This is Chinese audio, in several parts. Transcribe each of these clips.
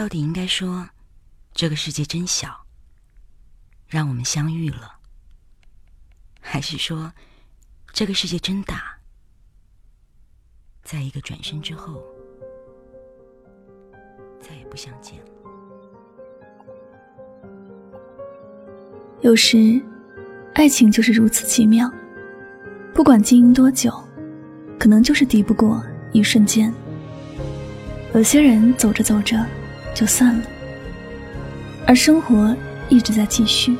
到底应该说，这个世界真小，让我们相遇了，还是说，这个世界真大，在一个转身之后，再也不相见了？有时，爱情就是如此奇妙，不管经营多久，可能就是敌不过一瞬间。有些人走着走着就散了，而生活一直在继续。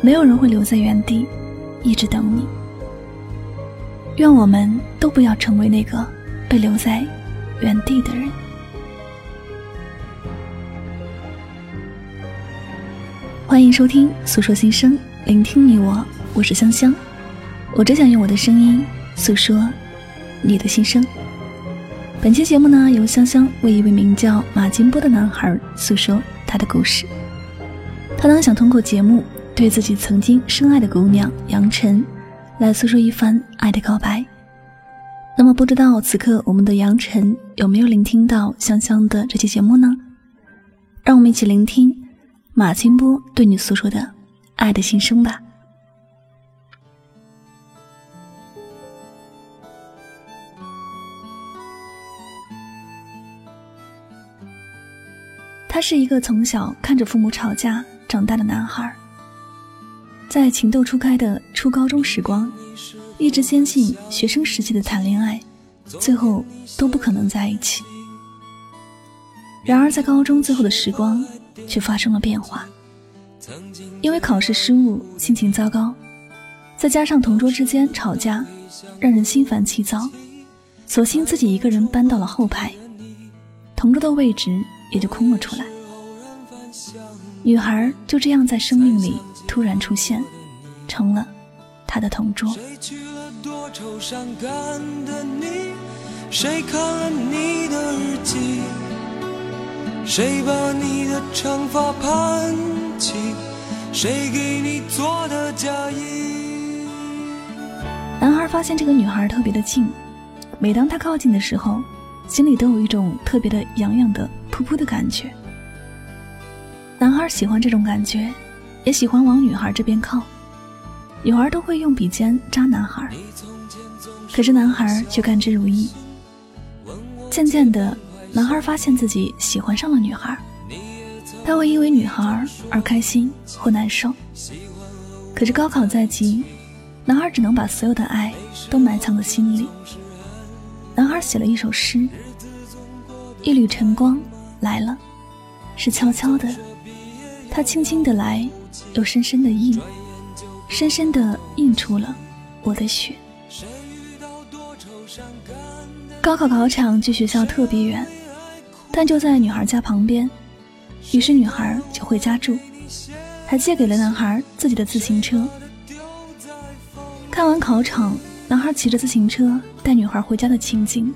没有人会留在原地一直等你。愿我们都不要成为那个被留在原地的人。欢迎收听《诉说心声》，聆听你我，我是香香。我只想用我的声音诉说你的心声。本期节目呢，由香香为一位名叫马金波的男孩诉说他的故事。他呢，想通过节目对自己曾经深爱的姑娘杨晨来诉说一番爱的告白。那么，不知道此刻我们的杨晨有没有聆听到香香的这期节目呢？让我们一起聆听马金波对你诉说的爱的心声吧。他是一个从小看着父母吵架长大的男孩，在情窦初开的初高中时光，一直坚信学生时期的谈恋爱，最后都不可能在一起。然而在高中最后的时光，却发生了变化。因为考试失误，心情糟糕，再加上同桌之间吵架，让人心烦气躁，索性自己一个人搬到了后排，同桌的位置。也就空了出来，女孩就这样在生命里突然出现，成了他的同桌。谁看了你的日记？谁把你的长发盘起？谁给你做的嫁衣？男孩发现这个女孩特别的静，每当他靠近的时候，心里都有一种特别的痒痒的。噗噗的感觉，男孩喜欢这种感觉，也喜欢往女孩这边靠。女孩都会用笔尖扎男孩，可是男孩却甘之如饴。渐渐的，男孩发现自己喜欢上了女孩，他会因为女孩而开心或难受。可是高考在即，男孩只能把所有的爱都埋藏在心里。男孩写了一首诗：一缕晨光。来了，是悄悄的，他轻轻的来，又深深的印，深深的印出了我的血。高考考场距学校特别远，但就在女孩家旁边，于是女孩就回家住，还借给了男孩自己的自行车。看完考场，男孩骑着自行车带女孩回家的情景，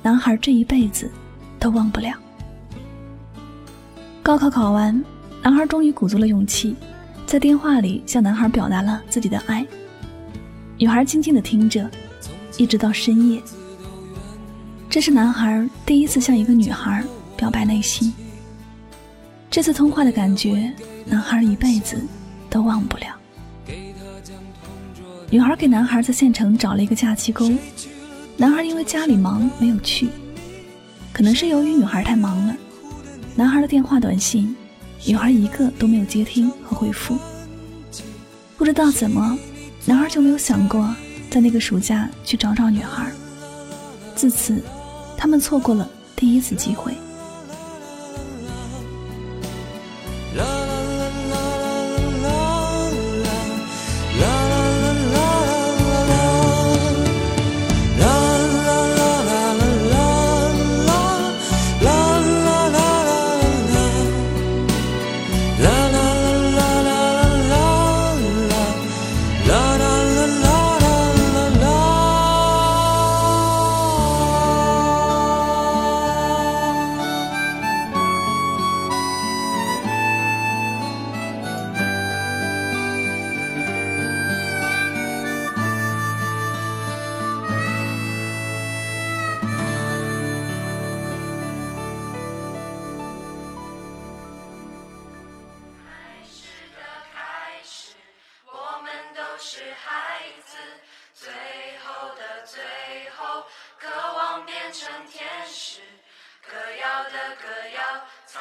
男孩这一辈子都忘不了。高考考完，男孩终于鼓足了勇气，在电话里向男孩表达了自己的爱。女孩静静的听着，一直到深夜。这是男孩第一次向一个女孩表白内心。这次通话的感觉，男孩一辈子都忘不了。女孩给男孩在县城找了一个假期工，男孩因为家里忙没有去，可能是由于女孩太忙了。男孩的电话、短信，女孩一个都没有接听和回复。不知道怎么，男孩就没有想过在那个暑假去找找女孩。自此，他们错过了第一次机会。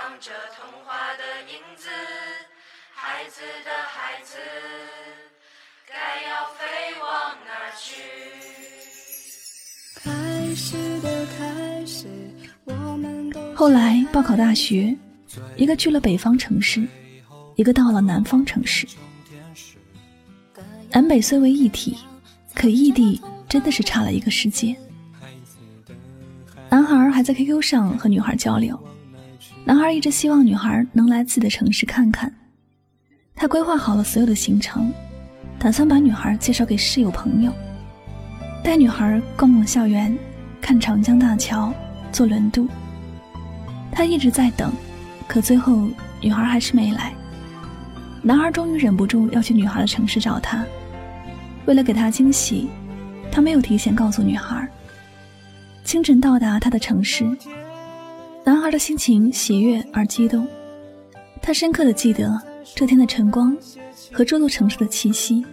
谣，藏着童话的影子。孩子的孩子，该要飞往哪去？开始的开始，我们都后来报考大学，一个去了北方城市，一个到了南方城市。南北虽为一体，可异地真的是差了一个世界。男孩还在 QQ 上和女孩交流，男孩一直希望女孩能来自己的城市看看。他规划好了所有的行程，打算把女孩介绍给室友朋友，带女孩逛逛校园，看长江大桥，坐轮渡。他一直在等，可最后女孩还是没来。男孩终于忍不住要去女孩的城市找她，为了给她惊喜，他没有提前告诉女孩。清晨到达他的城市，男孩的心情喜悦而激动。他深刻的记得这天的晨光和这座城市的气息，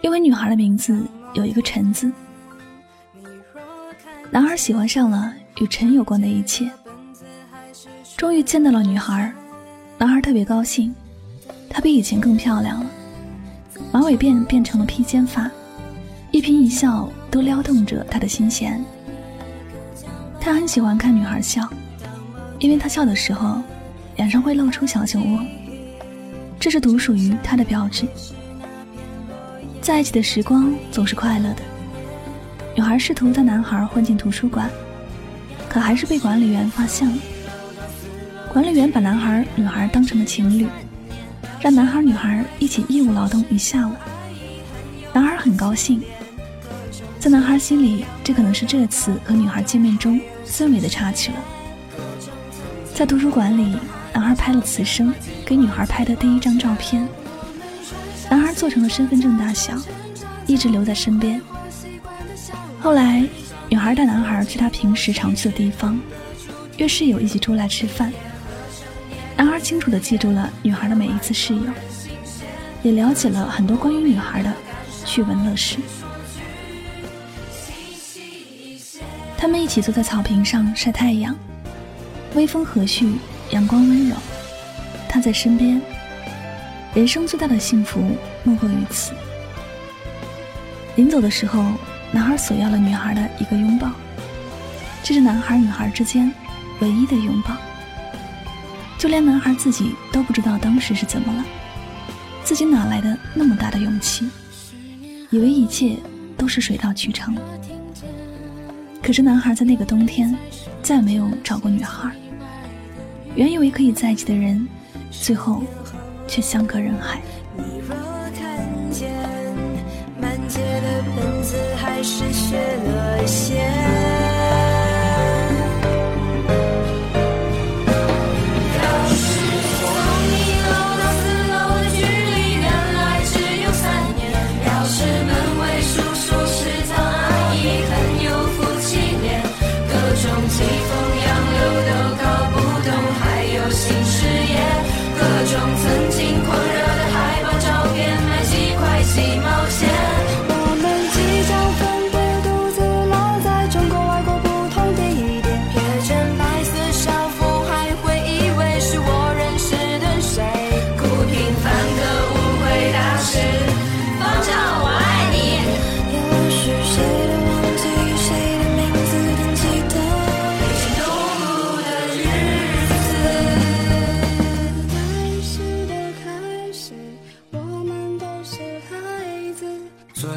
因为女孩的名字有一个“陈”字。男孩喜欢上了与陈有关的一切。终于见到了女孩，男孩特别高兴。她比以前更漂亮了，马尾辫变成了披肩发，一颦一笑都撩动着他的心弦。他很喜欢看女孩笑，因为他笑的时候，脸上会露出小酒窝，这是独属于他的标志。在一起的时光总是快乐的。女孩试图带男孩混进图书馆，可还是被管理员发现了。管理员把男孩、女孩当成了情侣，让男孩、女孩一起义务劳动一下午。男孩很高兴。在男孩心里，这可能是这次和女孩见面中最美的插曲了。在图书馆里，男孩拍了此生给女孩拍的第一张照片。男孩做成了身份证大小，一直留在身边。后来，女孩带男孩去她平时常去的地方，约室友一起出来吃饭。男孩清楚地记住了女孩的每一次室友，也了解了很多关于女孩的趣闻乐事。他们一起坐在草坪上晒太阳，微风和煦，阳光温柔。他在身边，人生最大的幸福莫过于此。临走的时候，男孩索要了女孩的一个拥抱，这是男孩女孩之间唯一的拥抱。就连男孩自己都不知道当时是怎么了，自己哪来的那么大的勇气，以为一切都是水到渠成。可是，男孩在那个冬天再没有找过女孩。原以为可以在一起的人，最后却相隔人海。你若看见满街的本子，还是学了些。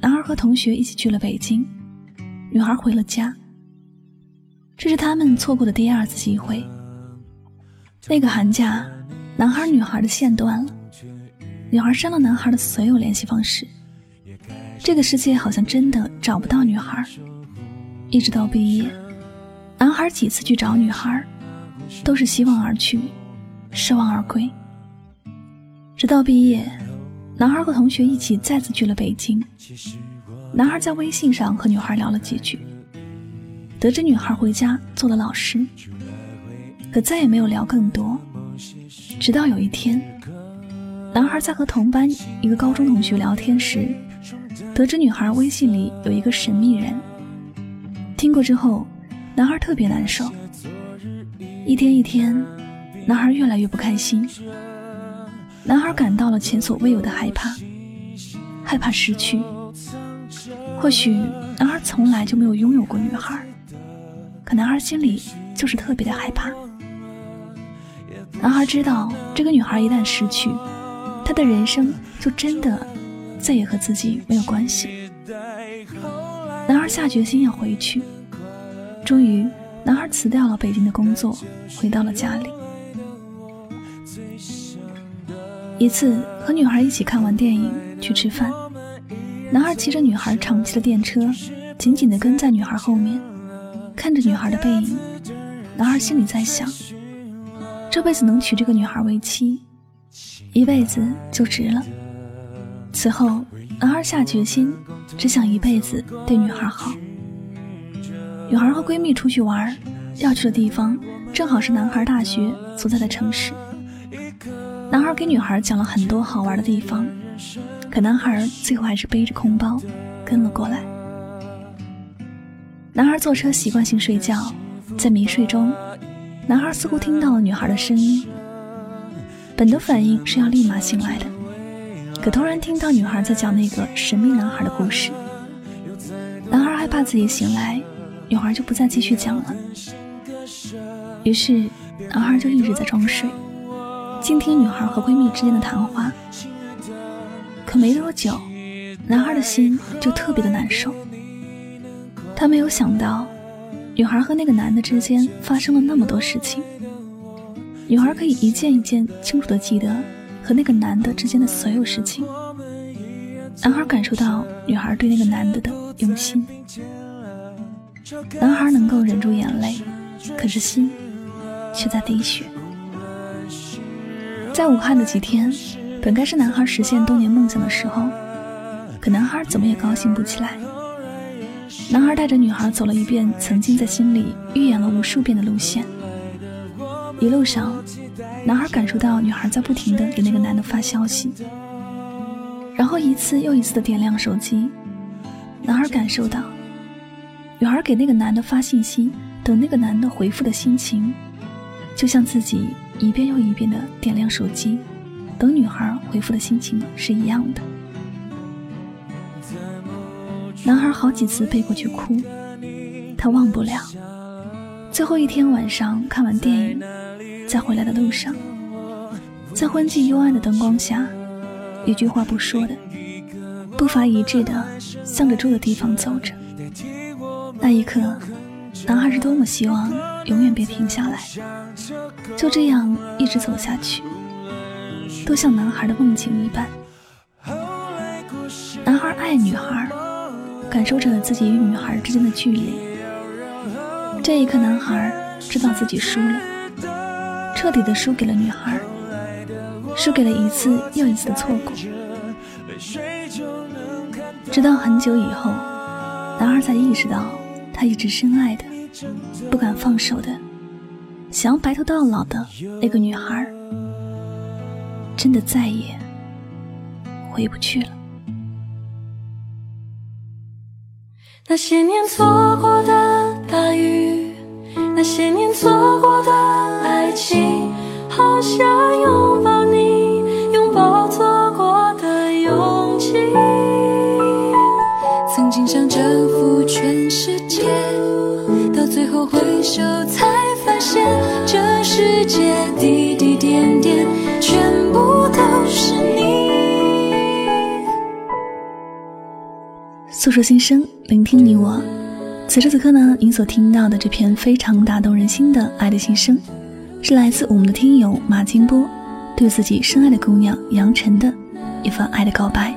男孩和同学一起去了北京，女孩回了家。这是他们错过的第二次机会。那个寒假，男孩女孩的线断了，女孩删了男孩的所有联系方式。这个世界好像真的找不到女孩，一直到毕业，男孩几次去找女孩，都是希望而去，失望而归。直到毕业，男孩和同学一起再次去了北京。男孩在微信上和女孩聊了几句，得知女孩回家做了老师，可再也没有聊更多。直到有一天，男孩在和同班一个高中同学聊天时，得知女孩微信里有一个神秘人。听过之后，男孩特别难受。一天一天，男孩越来越不开心。男孩感到了前所未有的害怕，害怕失去。或许男孩从来就没有拥有过女孩，可男孩心里就是特别的害怕。男孩知道，这个女孩一旦失去，他的人生就真的再也和自己没有关系。男孩下决心要回去。终于，男孩辞掉了北京的工作，回到了家里。一次和女孩一起看完电影去吃饭。男孩骑着女孩长期的电车，紧紧地跟在女孩后面，看着女孩的背影。男孩心里在想：这辈子能娶这个女孩为妻，一辈子就值了。此后，男孩下决心，只想一辈子对女孩好。女孩和闺蜜出去玩，要去的地方正好是男孩大学所在的城市。男孩给女孩讲了很多好玩的地方。可男孩最后还是背着空包跟了过来。男孩坐车习惯性睡觉，在迷睡中，男孩似乎听到了女孩的声音。本的反应是要立马醒来的，可突然听到女孩在讲那个神秘男孩的故事。男孩害怕自己醒来，女孩就不再继续讲了。于是，男孩就一直在装睡，倾听女孩和闺蜜之间的谈话。可没多久，男孩的心就特别的难受。他没有想到，女孩和那个男的之间发生了那么多事情。女孩可以一件一件清楚的记得和那个男的之间的所有事情。男孩感受到女孩对那个男的的用心。男孩能够忍住眼泪，可是心却在滴血。在武汉的几天。本该是男孩实现多年梦想的时候，可男孩怎么也高兴不起来。男孩带着女孩走了一遍曾经在心里预演了无数遍的路线。一路上，男孩感受到女孩在不停的给那个男的发消息，然后一次又一次的点亮手机。男孩感受到，女孩给那个男的发信息，等那个男的回复的心情，就像自己一遍又一遍的点亮手机。等女孩回复的心情是一样的。男孩好几次背过去哭，他忘不了。最后一天晚上看完电影，在回来的路上，在昏寂幽暗的灯光下，一句话不说的，步伐一致的向着住的地方走着。那一刻，男孩是多么希望永远别停下来，就这样一直走下去。都像男孩的梦境一般。男孩爱女孩，感受着自己与女孩之间的距离。这一刻，男孩知道自己输了，彻底的输给了女孩，输给了一次又一次的错过。直到很久以后，男孩才意识到，他一直深爱的、不敢放手的、想要白头到老的那个女孩。真的再也回不去了。那些年错过的大雨，那些年错过的爱情，好像后回首才发现，这世界滴滴点点全部都是你。诉说心声，聆听你我。此时此刻呢，您所听到的这篇非常打动人心的爱的心声，是来自我们的听友马金波对自己深爱的姑娘杨晨的一份爱的告白。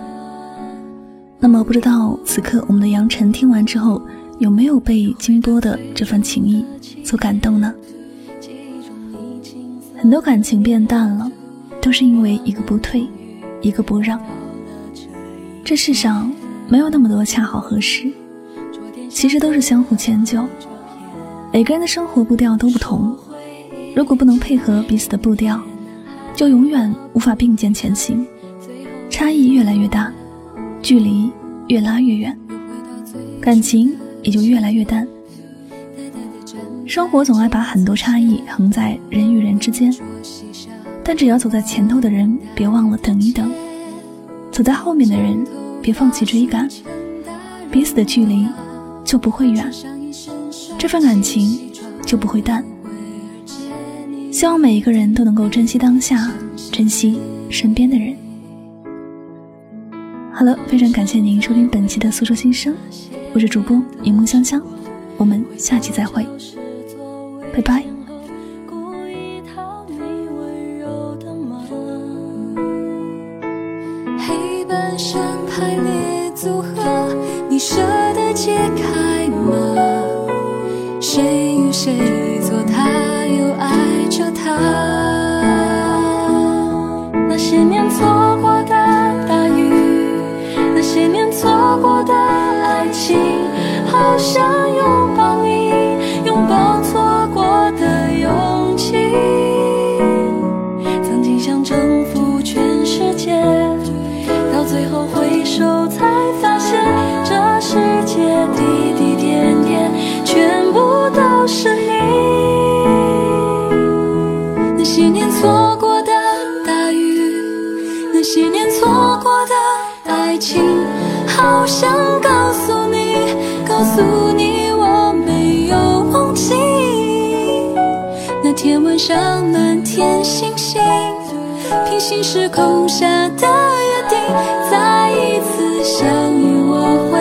那么，不知道此刻我们的杨晨听完之后，有没有被金波的这份情谊所感动呢？很多感情变淡了，都是因为一个不退，一个不让。这世上没有那么多恰好合适，其实都是相互迁就。每个人的生活步调都不同，如果不能配合彼此的步调，就永远无法并肩前行，差异越来越大，距离越拉越远，感情也就越来越淡。生活总爱把很多差异横在人与人之间，但只要走在前头的人别忘了等一等，走在后面的人别放弃追赶，彼此的距离就不会远，这份感情就不会淡。希望每一个人都能够珍惜当下，珍惜身边的人。好了，非常感谢您收听本期的苏州心声，我是主播柠檬香香，我们下期再会。拜拜。告诉你我没有忘记那天晚上满天星星，平行时空下的约定，再一次相遇，我会